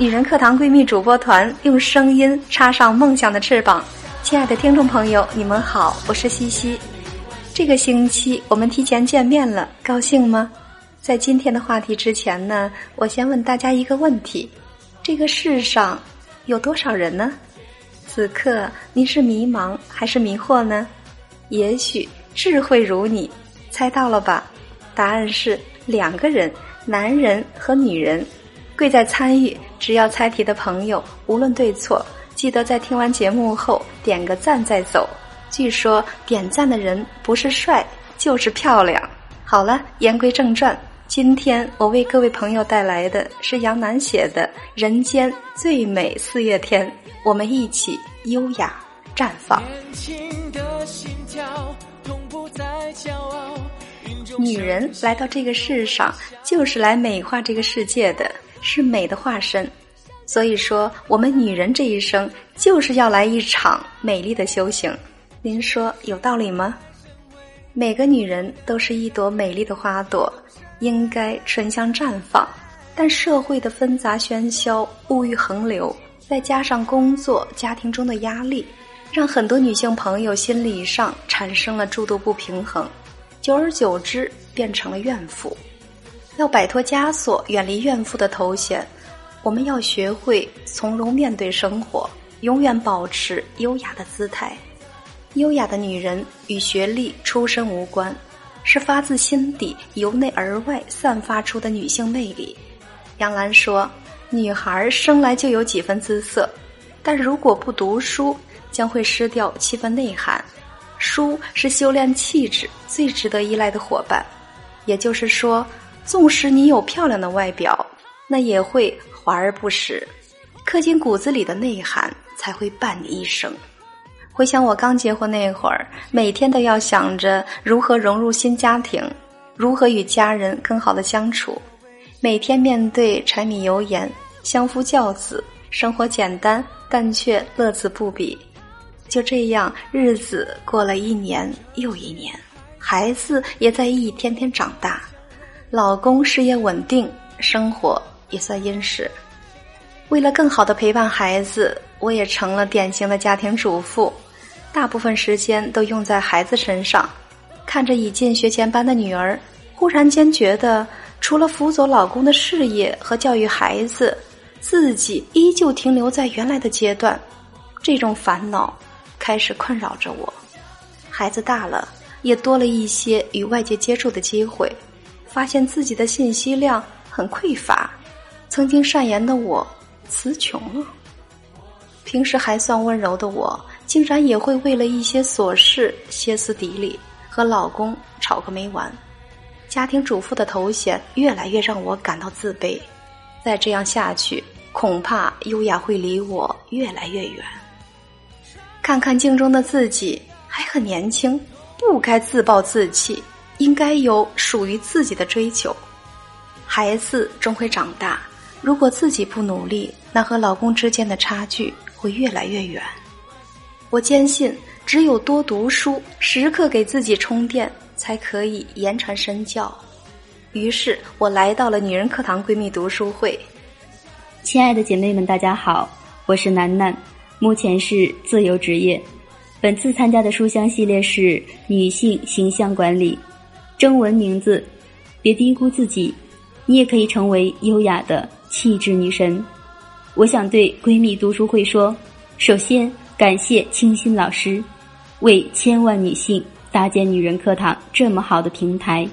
女人课堂闺蜜主播团用声音插上梦想的翅膀。亲爱的听众朋友，你们好，我是西西。这个星期我们提前见面了，高兴吗？在今天的话题之前呢，我先问大家一个问题：这个世上有多少人呢？此刻您是迷茫还是迷惑呢？也许智慧如你，猜到了吧？答案是两个人，男人和女人。贵在参与，只要猜题的朋友，无论对错，记得在听完节目后点个赞再走。据说点赞的人不是帅就是漂亮。好了，言归正传，今天我为各位朋友带来的是杨楠写的《人间最美四月天》，我们一起优雅绽放。女人来到这个世上，就是来美化这个世界的。是美的化身，所以说我们女人这一生就是要来一场美丽的修行。您说有道理吗？每个女人都是一朵美丽的花朵，应该春香绽放。但社会的纷杂喧嚣、物欲横流，再加上工作、家庭中的压力，让很多女性朋友心理上产生了诸多不平衡，久而久之变成了怨妇。要摆脱枷锁，远离怨妇的头衔，我们要学会从容面对生活，永远保持优雅的姿态。优雅的女人与学历、出身无关，是发自心底、由内而外散发出的女性魅力。杨澜说：“女孩生来就有几分姿色，但如果不读书，将会失掉七分内涵。书是修炼气质最值得依赖的伙伴。”也就是说。纵使你有漂亮的外表，那也会华而不实。刻进骨子里的内涵，才会伴你一生。回想我刚结婚那会儿，每天都要想着如何融入新家庭，如何与家人更好的相处。每天面对柴米油盐，相夫教子，生活简单，但却乐此不彼。就这样，日子过了一年又一年，孩子也在一天天长大。老公事业稳定，生活也算殷实。为了更好的陪伴孩子，我也成了典型的家庭主妇，大部分时间都用在孩子身上。看着已进学前班的女儿，忽然间觉得，除了辅佐老公的事业和教育孩子，自己依旧停留在原来的阶段。这种烦恼开始困扰着我。孩子大了，也多了一些与外界接触的机会。发现自己的信息量很匮乏，曾经善言的我词穷了。平时还算温柔的我，竟然也会为了一些琐事歇斯底里，和老公吵个没完。家庭主妇的头衔越来越让我感到自卑，再这样下去，恐怕优雅会离我越来越远。看看镜中的自己，还很年轻，不该自暴自弃。应该有属于自己的追求。孩子终会长大，如果自己不努力，那和老公之间的差距会越来越远。我坚信，只有多读书，时刻给自己充电，才可以言传身教。于是我来到了女人课堂闺蜜读书会。亲爱的姐妹们，大家好，我是楠楠，目前是自由职业。本次参加的书香系列是女性形象管理。征文名字，别低估自己，你也可以成为优雅的气质女神。我想对闺蜜读书会说：首先感谢清新老师，为千万女性搭建女人课堂这么好的平台。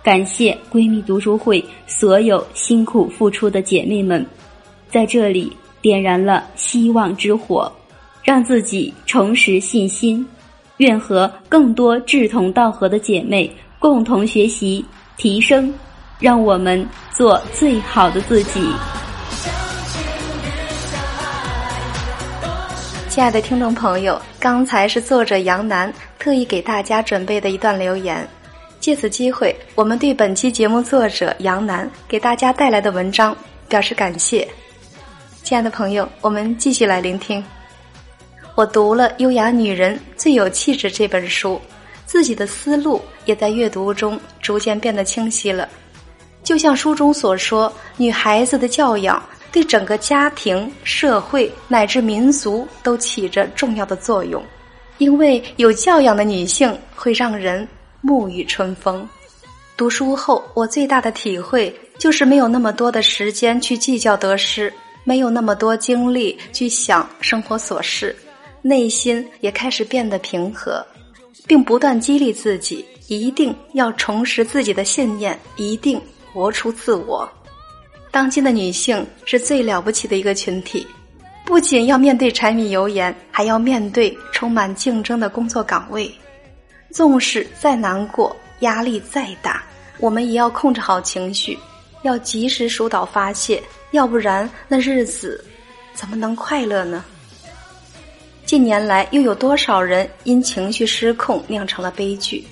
感谢闺蜜读书会所有辛苦付出的姐妹们，在这里点燃了希望之火，让自己重拾信心。愿和更多志同道合的姐妹。共同学习提升，让我们做最好的自己。亲爱的听众朋友，刚才是作者杨楠特意给大家准备的一段留言。借此机会，我们对本期节目作者杨楠给大家带来的文章表示感谢。亲爱的朋友，我们继续来聆听。我读了《优雅女人最有气质》这本书。自己的思路也在阅读中逐渐变得清晰了。就像书中所说，女孩子的教养对整个家庭、社会乃至民族都起着重要的作用。因为有教养的女性会让人沐浴春风。读书后，我最大的体会就是没有那么多的时间去计较得失，没有那么多精力去想生活琐事，内心也开始变得平和，并不断激励自己，一定要重拾自己的信念，一定活出自我。当今的女性是最了不起的一个群体。不仅要面对柴米油盐，还要面对充满竞争的工作岗位。纵使再难过，压力再大，我们也要控制好情绪，要及时疏导发泄，要不然那日子怎么能快乐呢？近年来，又有多少人因情绪失控酿成了悲剧？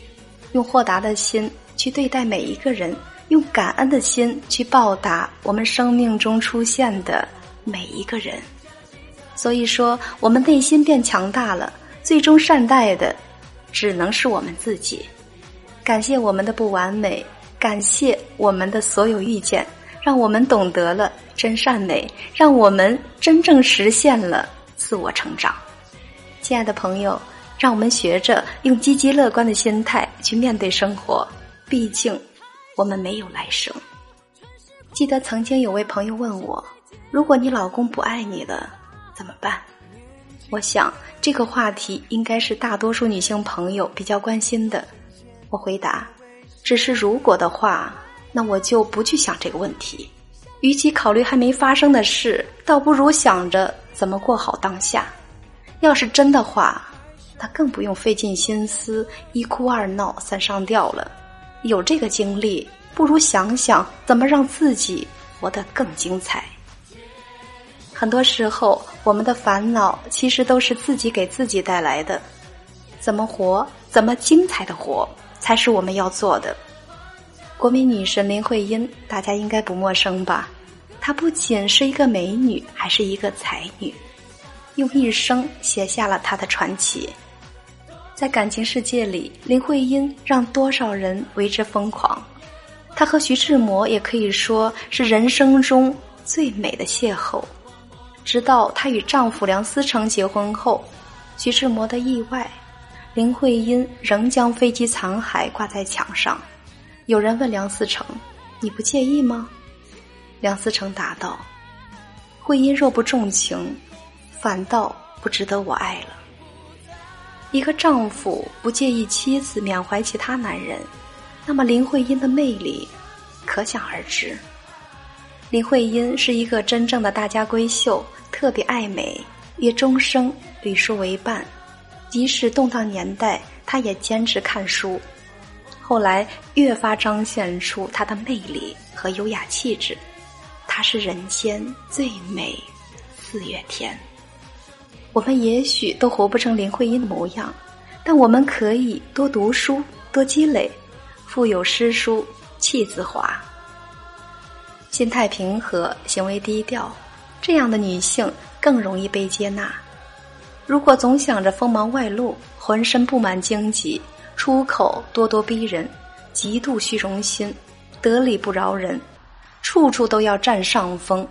用豁达的心去对待每一个人，用感恩的心去报答我们生命中出现的每一个人。所以说，我们内心变强大了，最终善待的，只能是我们自己。感谢我们的不完美，感谢我们的所有遇见，让我们懂得了真善美，让我们真正实现了自我成长。亲爱的朋友，让我们学着用积极乐观的心态去面对生活。毕竟，我们没有来生。记得曾经有位朋友问我：“如果你老公不爱你了？”怎么办？我想这个话题应该是大多数女性朋友比较关心的。我回答：只是如果的话，那我就不去想这个问题。与其考虑还没发生的事，倒不如想着怎么过好当下。要是真的话，他更不用费尽心思一哭二闹三上吊了。有这个经历，不如想想怎么让自己活得更精彩。很多时候，我们的烦恼其实都是自己给自己带来的。怎么活，怎么精彩的活，才是我们要做的。国民女神林徽因，大家应该不陌生吧？她不仅是一个美女，还是一个才女，用一生写下了她的传奇。在感情世界里，林徽因让多少人为之疯狂。她和徐志摩也可以说是人生中最美的邂逅。直到她与丈夫梁思成结婚后，徐志摩的意外，林徽因仍将飞机残骸挂在墙上。有人问梁思成：“你不介意吗？”梁思成答道：“徽因若不重情，反倒不值得我爱了。”一个丈夫不介意妻子缅怀其他男人，那么林徽因的魅力可想而知。林徽因是一个真正的大家闺秀，特别爱美，也终生与书为伴。即使动荡年代，她也坚持看书。后来越发彰显出她的魅力和优雅气质。她是人间最美四月天。我们也许都活不成林徽因的模样，但我们可以多读书，多积累，腹有诗书气自华。心态平和，行为低调，这样的女性更容易被接纳。如果总想着锋芒外露，浑身布满荆棘，出口咄咄逼人，极度虚荣心，得理不饶人，处处都要占上风，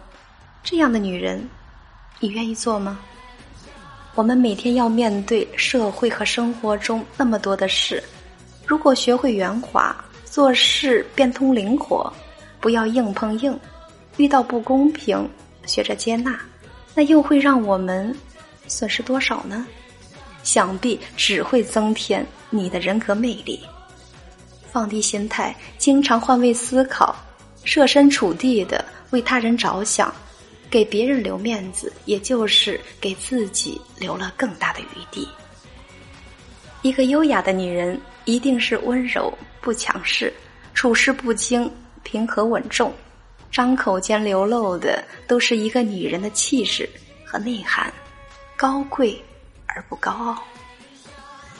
这样的女人，你愿意做吗？我们每天要面对社会和生活中那么多的事，如果学会圆滑，做事变通灵活。不要硬碰硬，遇到不公平，学着接纳，那又会让我们损失多少呢？想必只会增添你的人格魅力。放低心态，经常换位思考，设身处地的为他人着想，给别人留面子，也就是给自己留了更大的余地。一个优雅的女人，一定是温柔不强势，处事不惊。平和稳重，张口间流露的都是一个女人的气质和内涵，高贵而不高傲。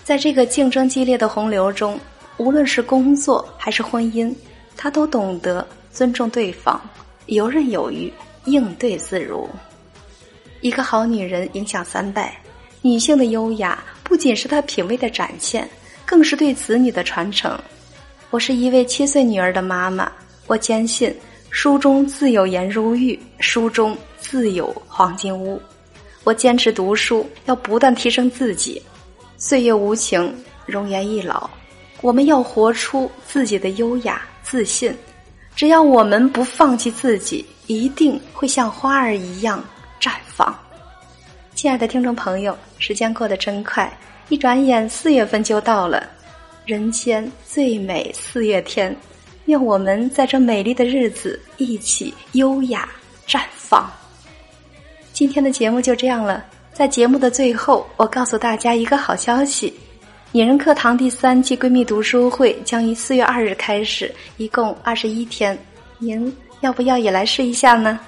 在这个竞争激烈的洪流中，无论是工作还是婚姻，她都懂得尊重对方，游刃有余，应对自如。一个好女人影响三代，女性的优雅不仅是她品味的展现，更是对子女的传承。我是一位七岁女儿的妈妈。我坚信，书中自有颜如玉，书中自有黄金屋。我坚持读书，要不断提升自己。岁月无情，容颜易老，我们要活出自己的优雅自信。只要我们不放弃自己，一定会像花儿一样绽放。亲爱的听众朋友，时间过得真快，一转眼四月份就到了，人间最美四月天。愿我们在这美丽的日子一起优雅绽放。今天的节目就这样了，在节目的最后，我告诉大家一个好消息：女人课堂第三季闺蜜读书会将于四月二日开始，一共二十一天，您要不要也来试一下呢？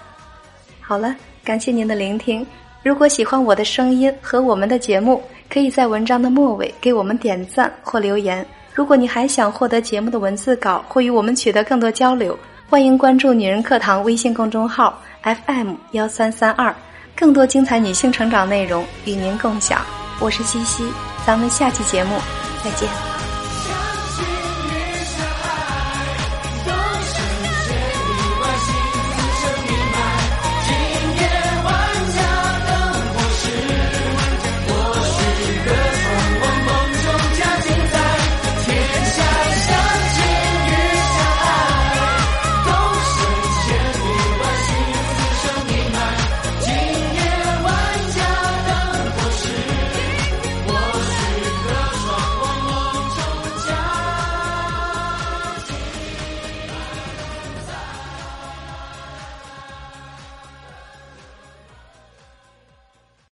好了，感谢您的聆听。如果喜欢我的声音和我们的节目，可以在文章的末尾给我们点赞或留言。如果你还想获得节目的文字稿或与我们取得更多交流，欢迎关注“女人课堂”微信公众号 FM 幺三三二，更多精彩女性成长内容与您共享。我是西西，咱们下期节目再见。